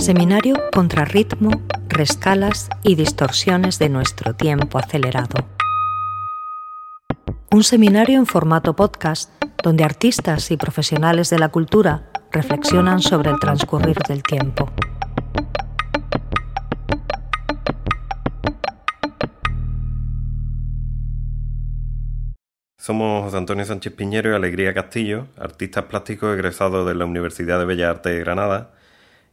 Seminario contra ritmo, rescalas y distorsiones de nuestro tiempo acelerado. Un seminario en formato podcast donde artistas y profesionales de la cultura reflexionan sobre el transcurrir del tiempo. Somos Antonio Sánchez Piñero y Alegría Castillo, artistas plásticos egresados de la Universidad de Bellas Artes de Granada,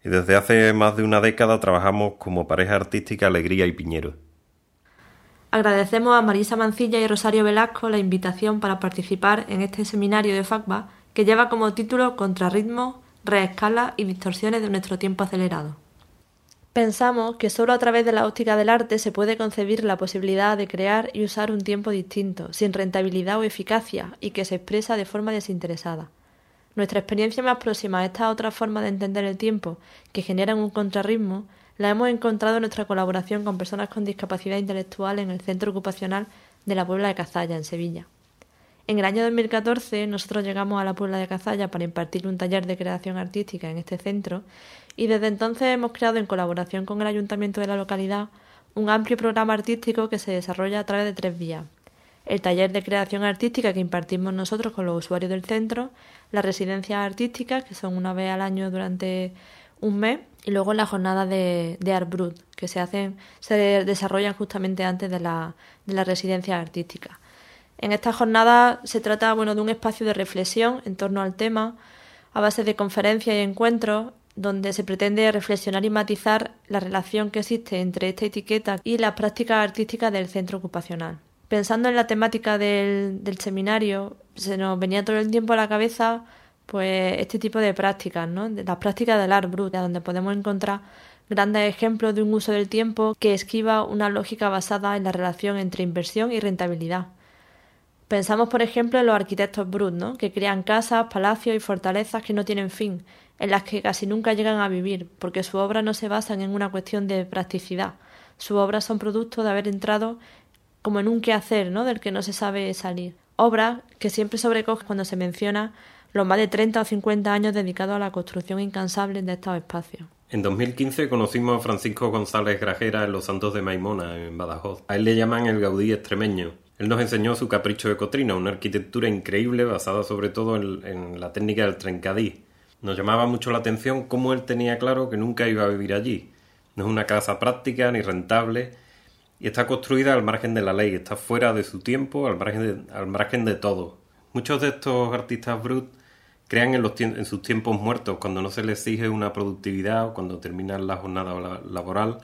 y desde hace más de una década trabajamos como pareja artística Alegría y Piñero. Agradecemos a Marisa Mancilla y Rosario Velasco la invitación para participar en este seminario de FACBA que lleva como título Contrarritmo, reescala y distorsiones de nuestro tiempo acelerado. Pensamos que solo a través de la óptica del arte se puede concebir la posibilidad de crear y usar un tiempo distinto, sin rentabilidad o eficacia, y que se expresa de forma desinteresada. Nuestra experiencia más próxima a esta otra forma de entender el tiempo, que generan un contrarritmo, la hemos encontrado en nuestra colaboración con personas con discapacidad intelectual en el Centro Ocupacional de la Puebla de Cazalla, en Sevilla. En el año 2014 nosotros llegamos a la Puebla de Cazalla para impartir un taller de creación artística en este centro y desde entonces hemos creado en colaboración con el ayuntamiento de la localidad un amplio programa artístico que se desarrolla a través de tres vías. El taller de creación artística que impartimos nosotros con los usuarios del centro, las residencias artísticas, que son una vez al año durante un mes, y luego las jornadas de, de Art Brut, que se hacen, se desarrollan justamente antes de la, de la residencia artística. En esta jornada se trata bueno, de un espacio de reflexión en torno al tema, a base de conferencias y encuentros, donde se pretende reflexionar y matizar la relación que existe entre esta etiqueta y las prácticas artísticas del centro ocupacional. Pensando en la temática del, seminario, se nos venía todo el tiempo a la cabeza pues este tipo de prácticas, ¿no? las prácticas del art brut, donde podemos encontrar grandes ejemplos de un uso del tiempo que esquiva una lógica basada en la relación entre inversión y rentabilidad. Pensamos, por ejemplo, en los arquitectos brut, ¿no? que crean casas, palacios y fortalezas que no tienen fin, en las que casi nunca llegan a vivir, porque su obra no se basan en una cuestión de practicidad. Sus obras son producto de haber entrado como en un quehacer, ¿no? del que no se sabe salir. Obras que siempre sobrecoge cuando se menciona los más de 30 o 50 años dedicados a la construcción incansable de estos espacios. En 2015 conocimos a Francisco González Grajera en Los Santos de Maimona, en Badajoz. A él le llaman el Gaudí extremeño. Él nos enseñó su capricho de Cotrina, una arquitectura increíble basada sobre todo en, la técnica del trencadí. Nos llamaba mucho la atención cómo él tenía claro que nunca iba a vivir allí. No es una casa práctica ni rentable y está construida al margen de la ley, está fuera de su tiempo, al margen de, todo. Muchos de estos artistas brut crean en, los sus tiempos muertos, cuando no se les exige una productividad o cuando terminan la jornada laboral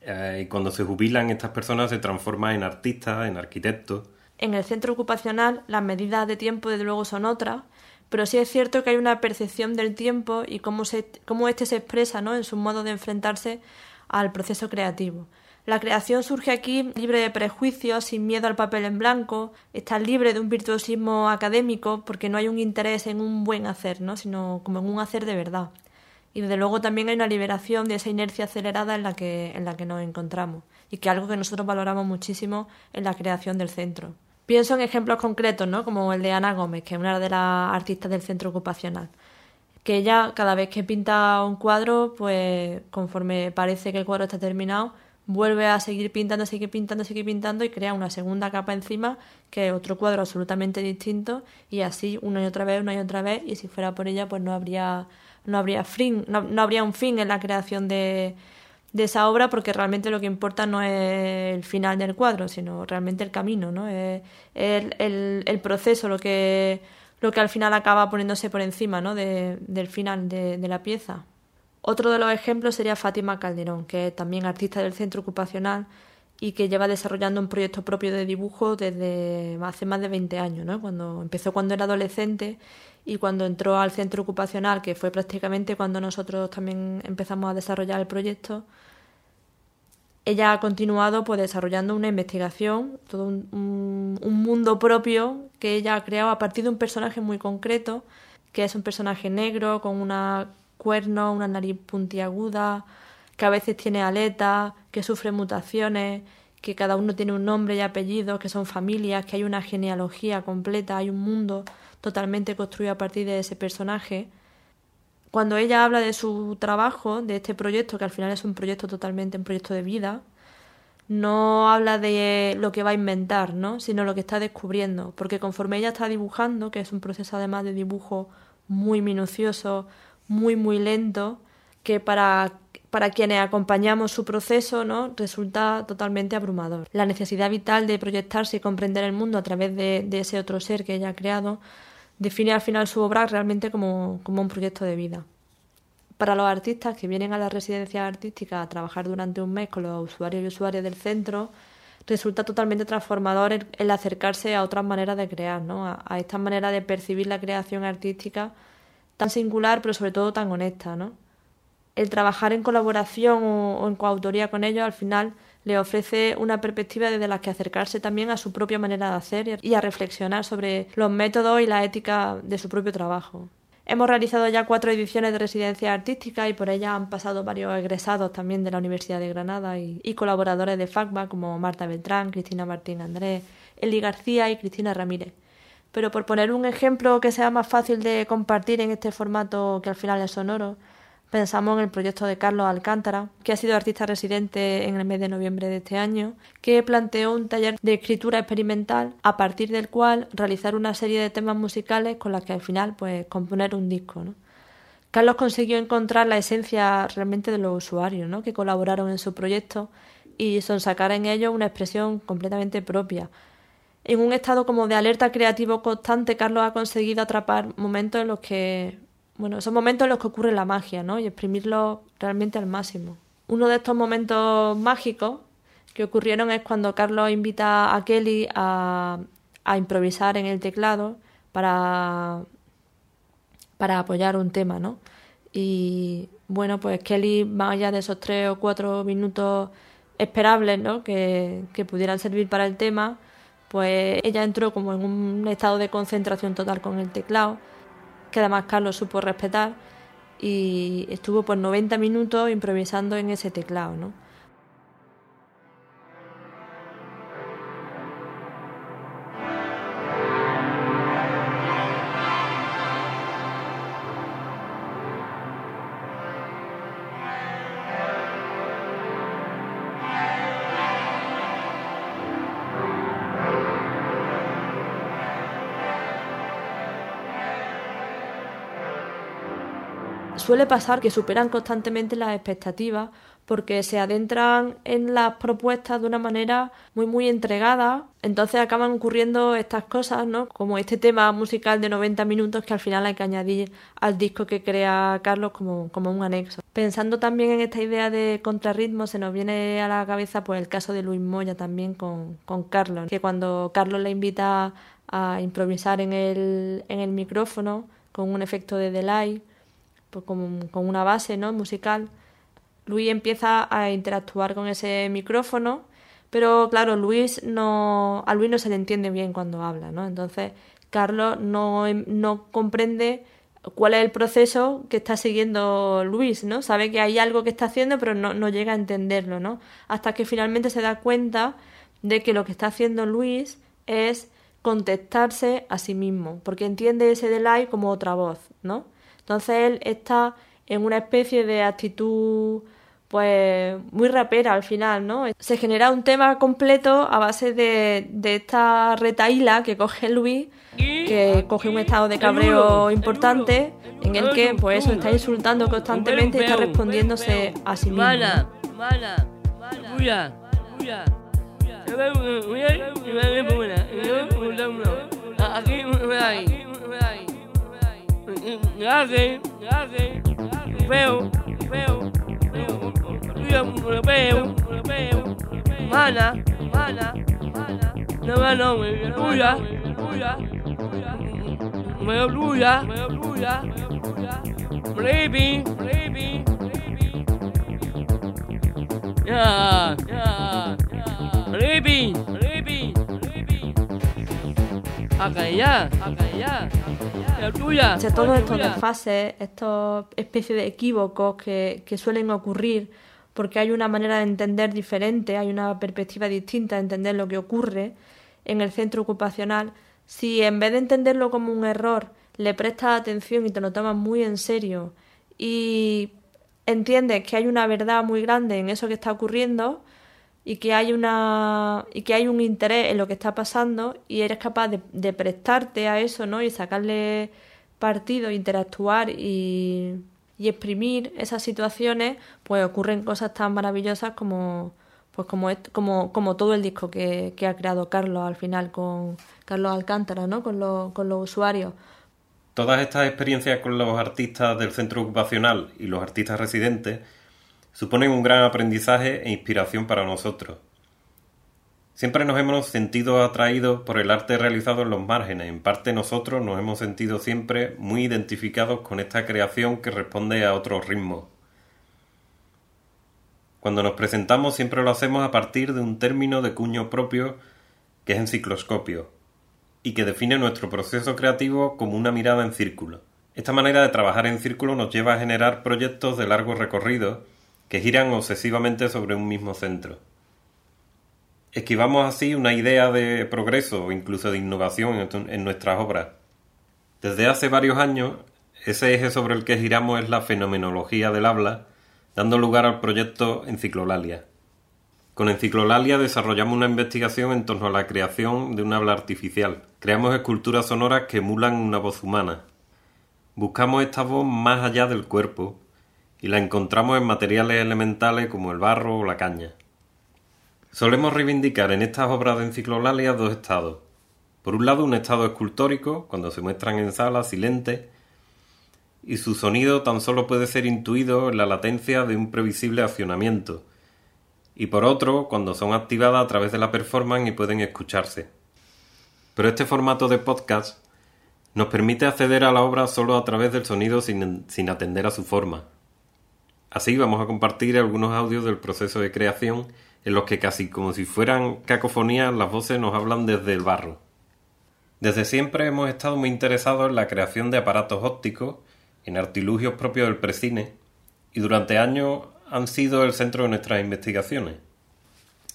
eh, y cuando se jubilan estas personas se transforman en artistas, en arquitectos. En el centro ocupacional las medidas de tiempo desde luego son otras, pero sí es cierto que hay una percepción del tiempo y cómo, se, cómo éste se expresa ¿no? en su modo de enfrentarse al proceso creativo. La creación surge aquí libre de prejuicios, sin miedo al papel en blanco, está libre de un virtuosismo académico porque no hay un interés en un buen hacer, ¿no? sino como en un hacer de verdad y desde luego también hay una liberación de esa inercia acelerada en la que, en la que nos encontramos y que es algo que nosotros valoramos muchísimo en la creación del centro. Pienso en ejemplos concretos, ¿no? como el de Ana Gómez, que es una de las artistas del centro ocupacional, que ella cada vez que pinta un cuadro, pues conforme parece que el cuadro está terminado, vuelve a seguir pintando, seguir pintando, seguir pintando y crea una segunda capa encima que es otro cuadro absolutamente distinto y así una y otra vez, una y otra vez y si fuera por ella pues no habría no habría fin, no, habría un fin en la creación de, de, esa obra porque realmente lo que importa no es el final del cuadro, sino realmente el camino, ¿no? El, el, el proceso lo que, lo que al final acaba poniéndose por encima ¿no? de, del final de, de la pieza. Otro de los ejemplos sería Fátima Calderón, que es también artista del centro ocupacional y que lleva desarrollando un proyecto propio de dibujo desde hace más de 20 años, ¿no? Cuando empezó cuando era adolescente y cuando entró al centro ocupacional, que fue prácticamente cuando nosotros también empezamos a desarrollar el proyecto, ella ha continuado pues desarrollando una investigación, todo un, un, mundo propio que ella ha creado a partir de un personaje muy concreto, que es un personaje negro con una cuerno, una nariz puntiaguda, que a veces tiene aletas, que sufre mutaciones, que cada uno tiene un nombre y apellido, que son familias, que hay una genealogía completa, hay un mundo totalmente construido a partir de ese personaje. cuando ella habla de su trabajo, de este proyecto, que al final es un proyecto totalmente un proyecto de vida, no habla de lo que va a inventar, ¿no? sino lo que está descubriendo, porque conforme ella está dibujando, que es un proceso además de dibujo muy minucioso, muy muy lento, que para, para quienes acompañamos su proceso ¿no? resulta totalmente abrumador. La necesidad vital de proyectarse y comprender el mundo a través de, ese otro ser que ella ha creado define al final su obra realmente como, como un proyecto de vida para los artistas que vienen a la residencia artística a trabajar durante un mes con los usuarios y usuarias del centro, resulta totalmente transformador el, acercarse a otras maneras de crear, ¿no? a, a esta manera de percibir la creación artística tan singular pero sobre todo tan honesta. ¿no? El trabajar en colaboración o, en coautoría con ellos al final le ofrece una perspectiva desde la que acercarse también a su propia manera de hacer y a reflexionar sobre los métodos y la ética de su propio trabajo. Hemos realizado ya cuatro ediciones de residencia artística y por ellas han pasado varios egresados también de la Universidad de Granada y, colaboradores de FACBA como Marta Beltrán, Cristina Martín Andrés, Eli García y Cristina Ramírez. Pero por poner un ejemplo que sea más fácil de compartir en este formato que al final es sonoro, Pensamos en el proyecto de Carlos Alcántara, que ha sido artista residente en el mes de noviembre de este año, que planteó un taller de escritura experimental a partir del cual realizar una serie de temas musicales con las que al final pues componer un disco. Carlos consiguió encontrar la esencia realmente de los usuarios ¿no? que colaboraron en su proyecto y sonsacar en ellos una expresión completamente propia. En un estado como de alerta creativo constante, Carlos ha conseguido atrapar momentos en los que bueno, esos momentos en los que ocurre la magia, ¿no? Y exprimirlo realmente al máximo. Uno de estos momentos mágicos que ocurrieron es cuando Carlos invita a Kelly a, improvisar en el teclado para, para apoyar un tema, ¿no? Y bueno, pues Kelly, más allá de esos tres o cuatro minutos esperables, ¿no? Que pudieran servir para el tema, pues ella entró como en un estado de concentración total con el teclado que además Carlos supo respetar y estuvo por 90 minutos improvisando en ese teclado, ¿no? Suele pasar que superan constantemente las expectativas porque se adentran en las propuestas de una manera muy muy entregada, entonces acaban ocurriendo estas cosas, ¿no? Como este tema musical de 90 minutos que al final hay que añadir al disco que crea Carlos como, como un anexo. Pensando también en esta idea de contrarritmo, se nos viene a la cabeza pues el caso de Luis Moya también con, con Carlos, que cuando Carlos le invita a improvisar en el, en el micrófono con un efecto de delay, pues con, una base ¿no? musical, Luis empieza a interactuar con ese micrófono, pero claro, Luis no, a Luis no se le entiende bien cuando habla, ¿no? Entonces, Carlos no, no comprende cuál es el proceso que está siguiendo Luis, ¿no? Sabe que hay algo que está haciendo, pero no, no llega a entenderlo, ¿no? Hasta que finalmente se da cuenta de que lo que está haciendo Luis es contestarse a sí mismo, porque entiende ese delay como otra voz, ¿no? Entonces él está en una especie de actitud pues muy rapera al final, ¿no? Se genera un tema completo a base de, de esta retaíla que coge Luis, que coge un estado de cabreo importante en el que pues eso está insultando constantemente y está respondiéndose a sí mismo. Ave, ave, meu, meu, meu, meu, mana, mana, mana, não é não, luia, luia, meu luia, meu luia, baby, baby, baby, yeah. Acá ya, acá ya. tuya. todos estos desfases, estos especies de equívocos que, que suelen ocurrir porque hay una manera de entender diferente, hay una perspectiva distinta de entender lo que ocurre en el centro ocupacional, si en vez de entenderlo como un error, le prestas atención y te lo tomas muy en serio y entiendes que hay una verdad muy grande en eso que está ocurriendo y que hay una y que hay un interés en lo que está pasando y eres capaz de, prestarte a eso no y sacarle partido interactuar y, y, exprimir esas situaciones pues ocurren cosas tan maravillosas como pues como como como todo el disco que, que, ha creado Carlos al final con Carlos Alcántara no con los, con los usuarios. Todas estas experiencias con los artistas del centro ocupacional y los artistas residentes suponen un gran aprendizaje e inspiración para nosotros. Siempre nos hemos sentido atraídos por el arte realizado en los márgenes. En parte nosotros nos hemos sentido siempre muy identificados con esta creación que responde a otros ritmos. Cuando nos presentamos siempre lo hacemos a partir de un término de cuño propio que es encicloscopio y que define nuestro proceso creativo como una mirada en círculo. Esta manera de trabajar en círculo nos lleva a generar proyectos de largo recorrido que giran obsesivamente sobre un mismo centro. Esquivamos así una idea de progreso o incluso de innovación en nuestras obras. Desde hace varios años, ese eje sobre el que giramos es la fenomenología del habla, dando lugar al proyecto Enciclolalia. Con Enciclolalia desarrollamos una investigación en torno a la creación de un habla artificial. Creamos esculturas sonoras que emulan una voz humana. Buscamos esta voz más allá del cuerpo, y la encontramos en materiales elementales como el barro o la caña. Solemos reivindicar en estas obras de enciclolalia dos estados. Por un lado, un estado escultórico, cuando se muestran en sala silentes, y su sonido tan solo puede ser intuido en la latencia de un previsible accionamiento, y por otro, cuando son activadas a través de la performance y pueden escucharse. Pero este formato de podcast nos permite acceder a la obra solo a través del sonido sin atender a su forma. Así vamos a compartir algunos audios del proceso de creación en los que casi como si fueran cacofonías las voces nos hablan desde el barro. Desde siempre hemos estado muy interesados en la creación de aparatos ópticos, en artilugios propios del precine, y durante años han sido el centro de nuestras investigaciones.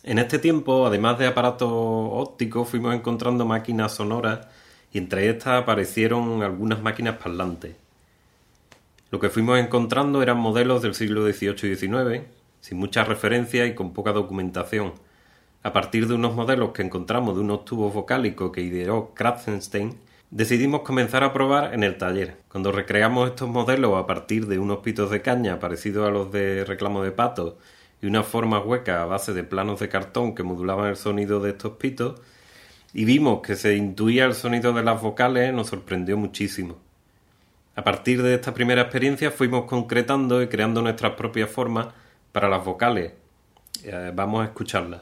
En este tiempo, además de aparatos ópticos, fuimos encontrando máquinas sonoras y entre estas aparecieron algunas máquinas parlantes. Lo que fuimos encontrando eran modelos del siglo XVIII y XIX, sin mucha referencia y con poca documentación. A partir de unos modelos que encontramos de unos tubos vocálicos que ideó Kratzenstein, decidimos comenzar a probar en el taller. Cuando recreamos estos modelos a partir de unos pitos de caña parecidos a los de reclamo de pato y una forma hueca a base de planos de cartón que modulaban el sonido de estos pitos, y vimos que se intuía el sonido de las vocales, nos sorprendió muchísimo. A partir de esta primera experiencia fuimos concretando y creando nuestras propias formas para las vocales. Eh, vamos a escucharlas.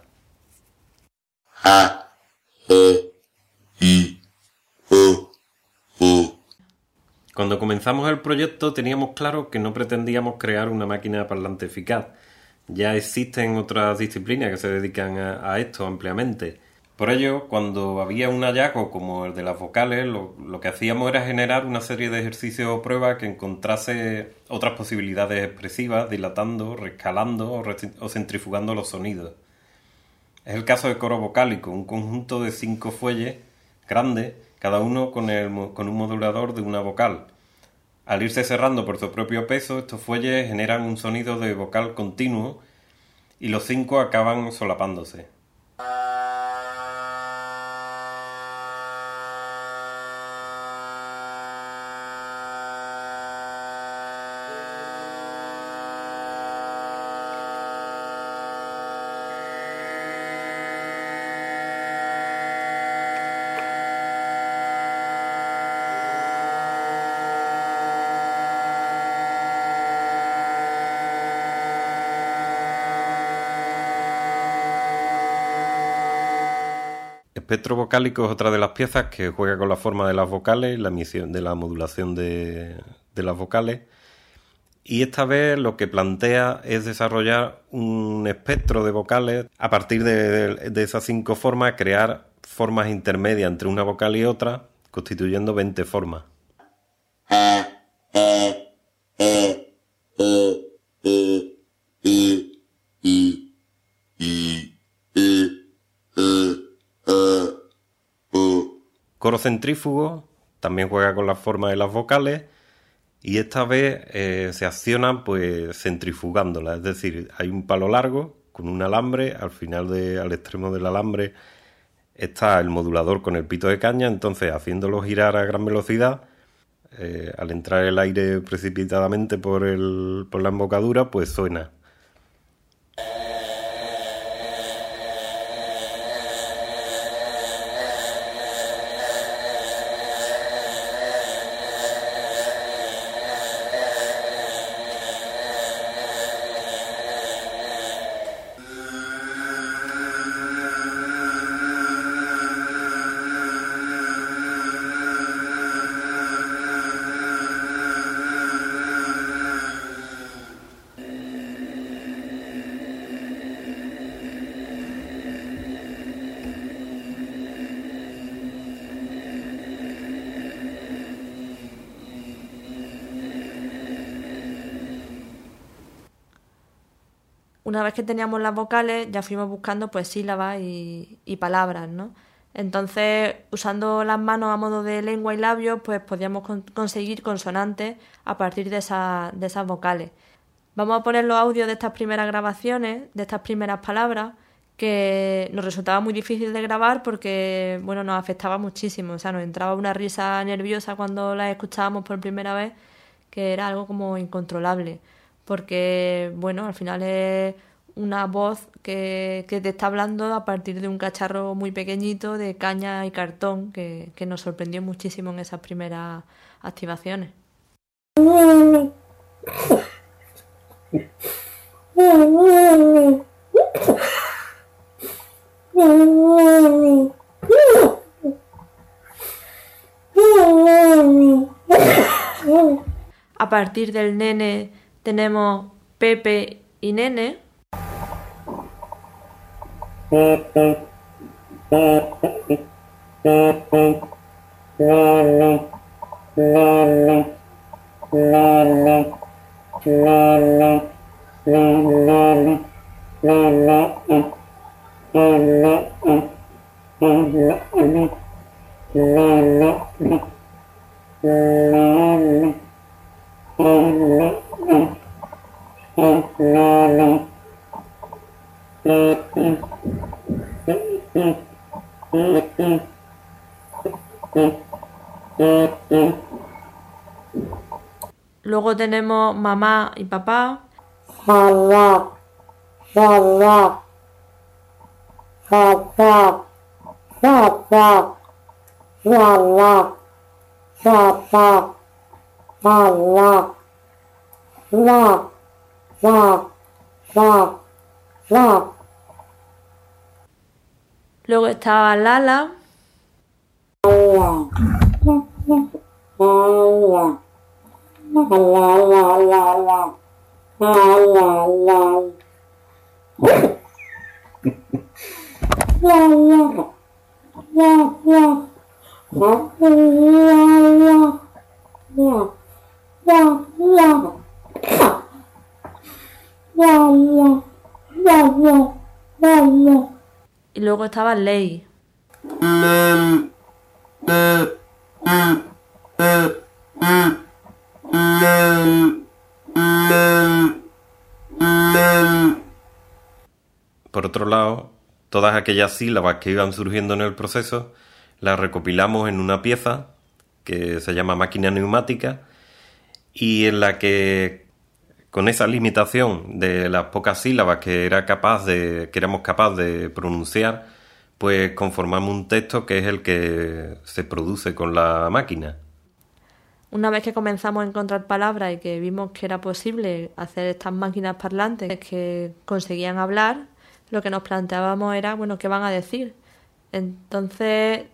Cuando comenzamos el proyecto teníamos claro que no pretendíamos crear una máquina parlante eficaz. Ya existen otras disciplinas que se dedican a esto ampliamente por ello, cuando había un hallazgo como el de las vocales, lo, que hacíamos era generar una serie de ejercicios o pruebas que encontrase otras posibilidades expresivas, dilatando, rescalando o, centrifugando los sonidos. Es el caso de coro vocálico, un conjunto de cinco fuelles grandes, cada uno con, con un modulador de una vocal. Al irse cerrando por su propio peso, estos fuelles generan un sonido de vocal continuo y los cinco acaban solapándose. Espectro vocálico es otra de las piezas que juega con la forma de las vocales, la emisión de la modulación de, las vocales. Y esta vez lo que plantea es desarrollar un espectro de vocales a partir de, de esas cinco formas, crear formas intermedias entre una vocal y otra, constituyendo 20 formas. Coro centrífugo, también juega con la forma de las vocales y esta vez eh, se acciona pues centrifugándola, es decir, hay un palo largo con un alambre, al final de, al extremo del alambre está el modulador con el pito de caña, entonces haciéndolo girar a gran velocidad, eh, al entrar el aire precipitadamente por, el, por la embocadura, pues suena. Una vez que teníamos las vocales, ya fuimos buscando pues sílabas y, palabras, ¿no? Entonces, usando las manos a modo de lengua y labios, pues podíamos conseguir consonantes a partir de, de esas vocales. Vamos a poner los audios de estas primeras grabaciones, de estas primeras palabras, que nos resultaba muy difícil de grabar porque, bueno, nos afectaba muchísimo. O sea, nos entraba una risa nerviosa cuando las escuchábamos por primera vez, que era algo como incontrolable. Porque, bueno, al final es una voz que, te está hablando a partir de un cacharro muy pequeñito de caña y cartón que, que nos sorprendió muchísimo en esas primeras activaciones. A partir del nene tenemos Pepe y Nene. mamá y papá. Papá, papá, papá, papá, papá, papá, papá, la, la, la. Luego estaba Lala. Y luego estaba Ley. Por otro lado, todas aquellas sílabas que iban surgiendo en el proceso las recopilamos en una pieza que se llama máquina neumática y en la que con esa limitación de las pocas sílabas que era capaz de que éramos capaces de pronunciar pues conformamos un texto que es el que se produce con la máquina. Una vez que comenzamos a encontrar palabras y que vimos que era posible hacer estas máquinas parlantes que conseguían hablar, lo que nos planteábamos era, bueno, ¿qué van a decir? Entonces,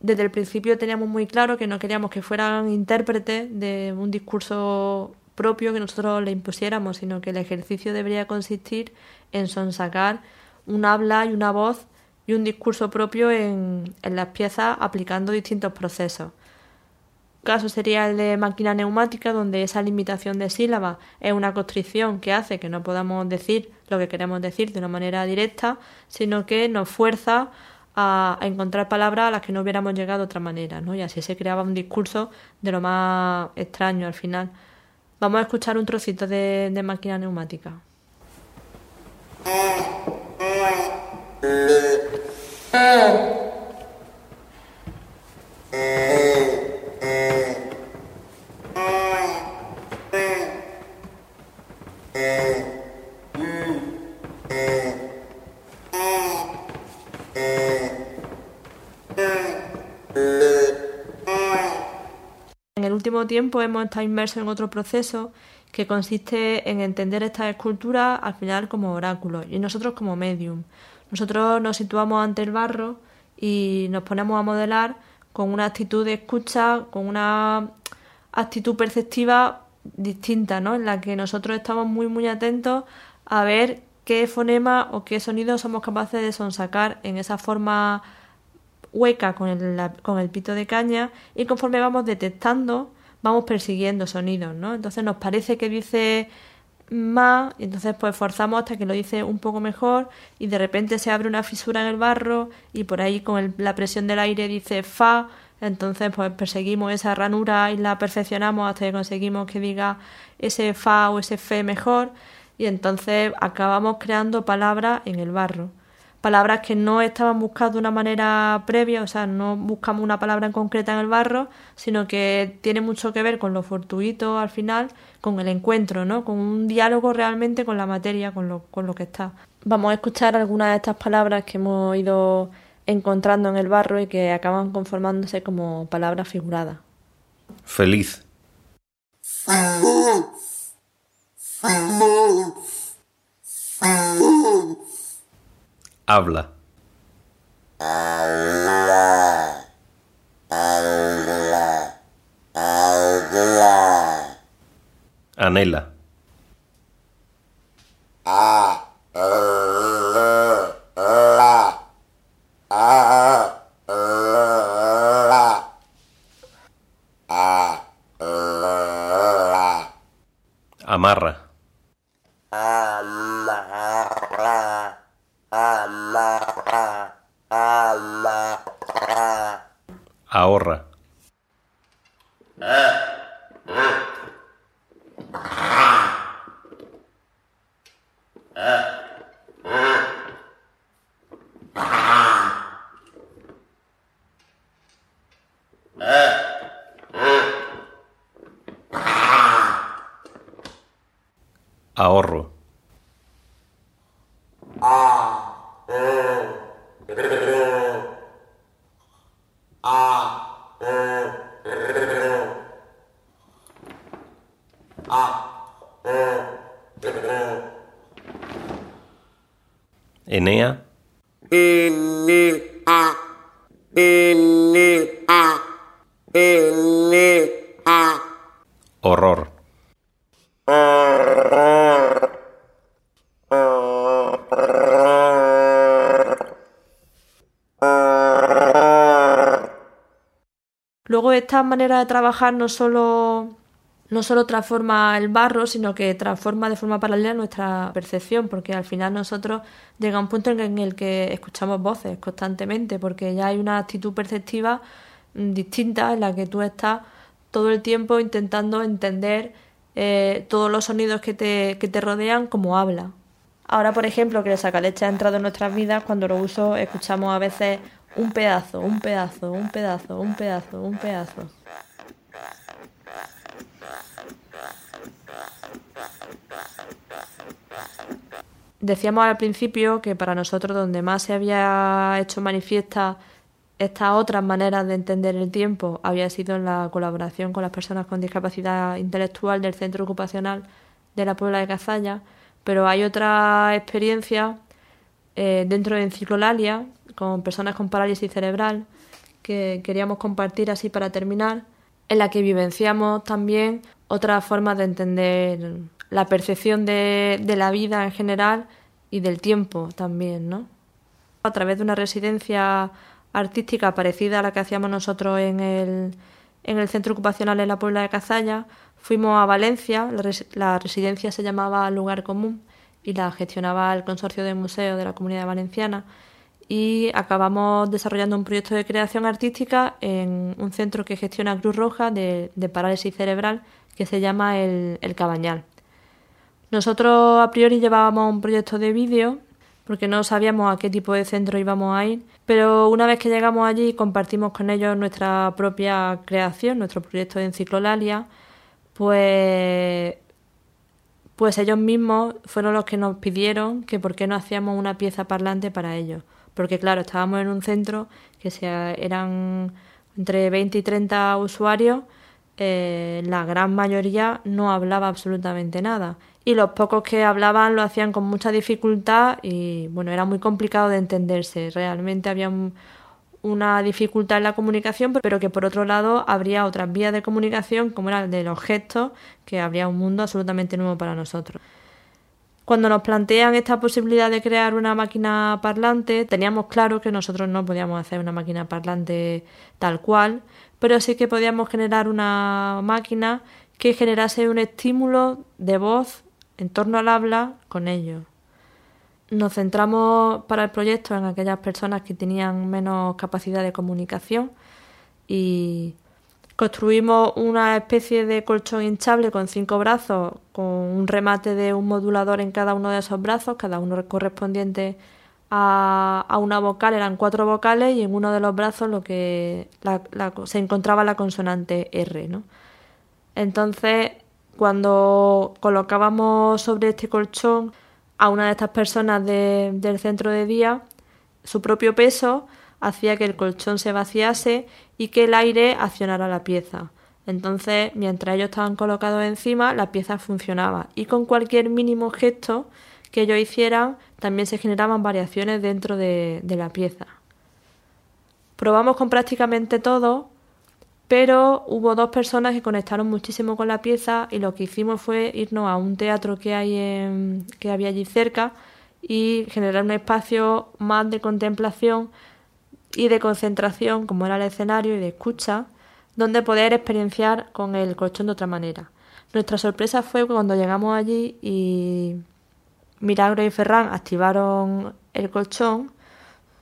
desde el principio teníamos muy claro que no queríamos que fueran intérpretes de un discurso propio que nosotros le impusiéramos, sino que el ejercicio debería consistir en sonsacar un habla y una voz y un discurso propio en, en las piezas aplicando distintos procesos. Caso sería el de máquina neumática, donde esa limitación de sílabas es una constricción que hace que no podamos decir lo que queremos decir de una manera directa, sino que nos fuerza a, encontrar palabras a las que no hubiéramos llegado de otra manera, ¿no? Y así se creaba un discurso de lo más extraño al final. Vamos a escuchar un trocito de máquina neumática. En el último tiempo hemos estado inmersos en otro proceso que consiste en entender estas esculturas al final como oráculos y nosotros como medium. Nosotros nos situamos ante el barro y nos ponemos a modelar con una actitud de escucha, con una actitud perceptiva distinta, ¿no? En la que nosotros estamos muy muy atentos a ver qué fonema o qué sonido somos capaces de sonsacar en esa forma hueca con el, con el pito de caña y conforme vamos detectando vamos persiguiendo sonidos, ¿no? Entonces nos parece que dice más y entonces pues forzamos hasta que lo dice un poco mejor y de repente se abre una fisura en el barro y por ahí con la presión del aire dice fa entonces pues perseguimos esa ranura y la perfeccionamos hasta que conseguimos que diga ese fa o ese fe mejor y entonces acabamos creando palabras en el barro palabras que no estaban buscadas de una manera previa, o sea, no buscamos una palabra en concreta en el barro, sino que tiene mucho que ver con lo fortuito al final, con el encuentro, ¿no? Con un diálogo realmente con la materia, con lo, con lo que está. Vamos a escuchar algunas de estas palabras que hemos ido encontrando en el barro y que acaban conformándose como palabras figuradas. Feliz. Habla. Anhela. Amarra. Enea. Horror. Luego esta manera de trabajar no solo, no solo transforma el barro, sino que transforma de forma paralela nuestra percepción, porque al final nosotros llega un punto en el que escuchamos voces constantemente, porque ya hay una actitud perceptiva mm, distinta en la que tú estás todo el tiempo intentando entender eh, todos los sonidos que te, que te rodean como habla. Ahora, por ejemplo, que el sacaleche ha entrado en nuestras vidas, cuando lo uso escuchamos a veces un pedazo, un pedazo, un pedazo, un pedazo, un pedazo. Decíamos al principio que para nosotros donde más se había hecho manifiesta estas otras maneras de entender el tiempo había sido en la colaboración con las personas con discapacidad intelectual del centro ocupacional de la Puebla de Cazalla, pero hay otra experiencia eh, dentro de Enciclolalia con personas con parálisis cerebral que queríamos compartir así para terminar, en la que vivenciamos también otras formas de entender la percepción de, la vida en general y del tiempo también, ¿no? A través de una residencia artística parecida a la que hacíamos nosotros en el, en el centro ocupacional en la Puebla de Cazalla, fuimos a Valencia, la, residencia se llamaba Lugar Común y la gestionaba el Consorcio de Museos de la Comunidad Valenciana y acabamos desarrollando un proyecto de creación artística en un centro que gestiona Cruz Roja de, parálisis cerebral que se llama el, el Cabañal. Nosotros a priori llevábamos un proyecto de vídeo porque no sabíamos a qué tipo de centro íbamos a ir, pero una vez que llegamos allí compartimos con ellos nuestra propia creación, nuestro proyecto de Enciclolalia, pues pues ellos mismos fueron los que nos pidieron que por qué no hacíamos una pieza parlante para ellos. Porque claro, estábamos en un centro que se, eran entre 20 y 30 usuarios, eh, la gran mayoría no hablaba absolutamente nada y los pocos que hablaban lo hacían con mucha dificultad y bueno, era muy complicado de entenderse. Realmente había una dificultad en la comunicación, pero que por otro lado habría otras vías de comunicación, como era el de los gestos, que habría un mundo absolutamente nuevo para nosotros. Cuando nos plantean esta posibilidad de crear una máquina parlante, teníamos claro que nosotros no podíamos hacer una máquina parlante tal cual, pero sí que podíamos generar una máquina que generase un estímulo de voz en torno al habla con ellos. Nos centramos para el proyecto en aquellas personas que tenían menos capacidad de comunicación y construimos una especie de colchón hinchable con cinco brazos, con un remate de un modulador en cada uno de esos brazos, cada uno correspondiente a, una vocal, eran cuatro vocales y en uno de los brazos lo que se encontraba la consonante R. ¿no? Entonces cuando colocábamos sobre este colchón a una de estas personas del centro de día, su propio peso hacía que el colchón se vaciase y que el aire accionara la pieza. Entonces, mientras ellos estaban colocados encima, la pieza funcionaba y con cualquier mínimo gesto que ellos hicieran, también se generaban variaciones dentro de la pieza. Probamos con prácticamente todo pero hubo dos personas que conectaron muchísimo con la pieza y lo que hicimos fue irnos a un teatro que hay en, que había allí cerca y generar un espacio más de contemplación y de concentración, como era el escenario y de escucha, donde poder experienciar con el colchón de otra manera. Nuestra sorpresa fue cuando llegamos allí y Milagro y Ferran activaron el colchón,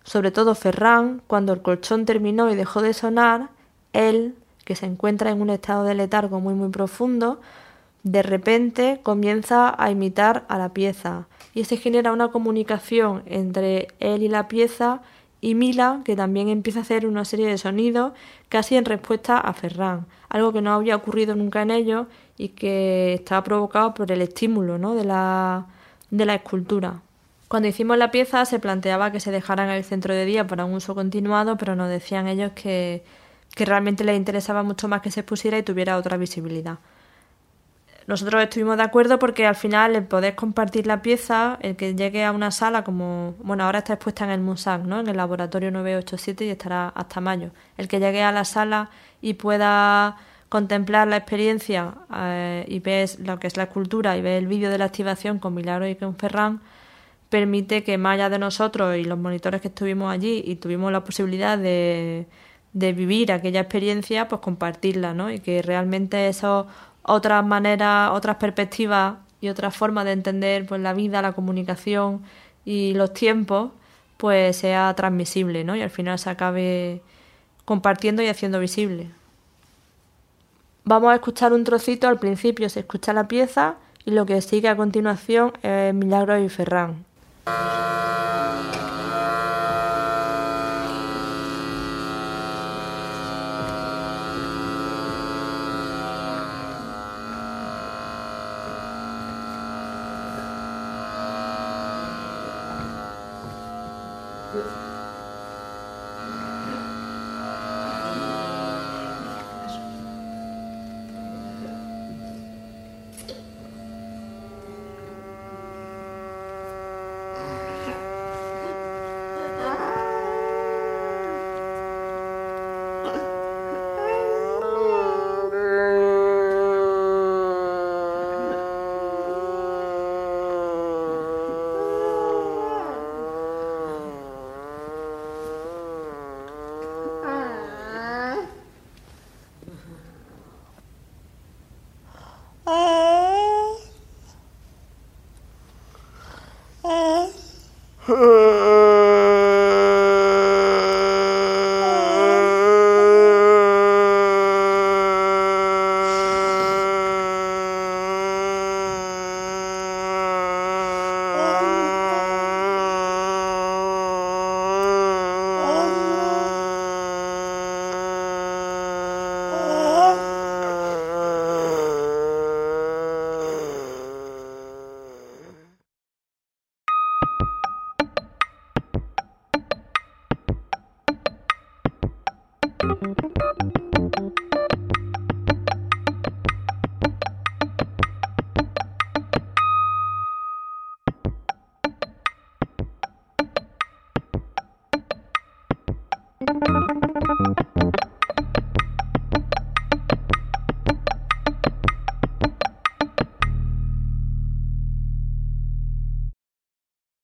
sobre todo Ferran, cuando el colchón terminó y dejó de sonar, él, que se encuentra en un estado de letargo muy muy profundo, de repente comienza a imitar a la pieza y se genera una comunicación entre él y la pieza y Mila, que también empieza a hacer una serie de sonidos casi en respuesta a Ferran, algo que no había ocurrido nunca en ellos y que estaba provocado por el estímulo ¿no? de, la, de la escultura. Cuando hicimos la pieza se planteaba que se dejaran el centro de día para un uso continuado, pero nos decían ellos que, que realmente les interesaba mucho más que se expusiera y tuviera otra visibilidad. Nosotros estuvimos de acuerdo porque al final el poder compartir la pieza, el que llegue a una sala como, bueno, ahora está expuesta en el MUSAC, ¿no? En el laboratorio 987 y estará hasta mayo. El que llegue a la sala y pueda contemplar la experiencia eh, y ver lo que es la escultura y ver el vídeo de la activación con Milagro y con Ferran, permite que más allá de nosotros y los monitores que estuvimos allí y tuvimos la posibilidad de de vivir aquella experiencia, pues compartirla, ¿no? Y que realmente eso, otras maneras, otras perspectivas y otras formas de entender pues la vida, la comunicación y los tiempos, pues sea transmisible, ¿no? Y al final se acabe compartiendo y haciendo visible. Vamos a escuchar un trocito, al principio se escucha la pieza y lo que sigue a continuación es Milagro y Ferran.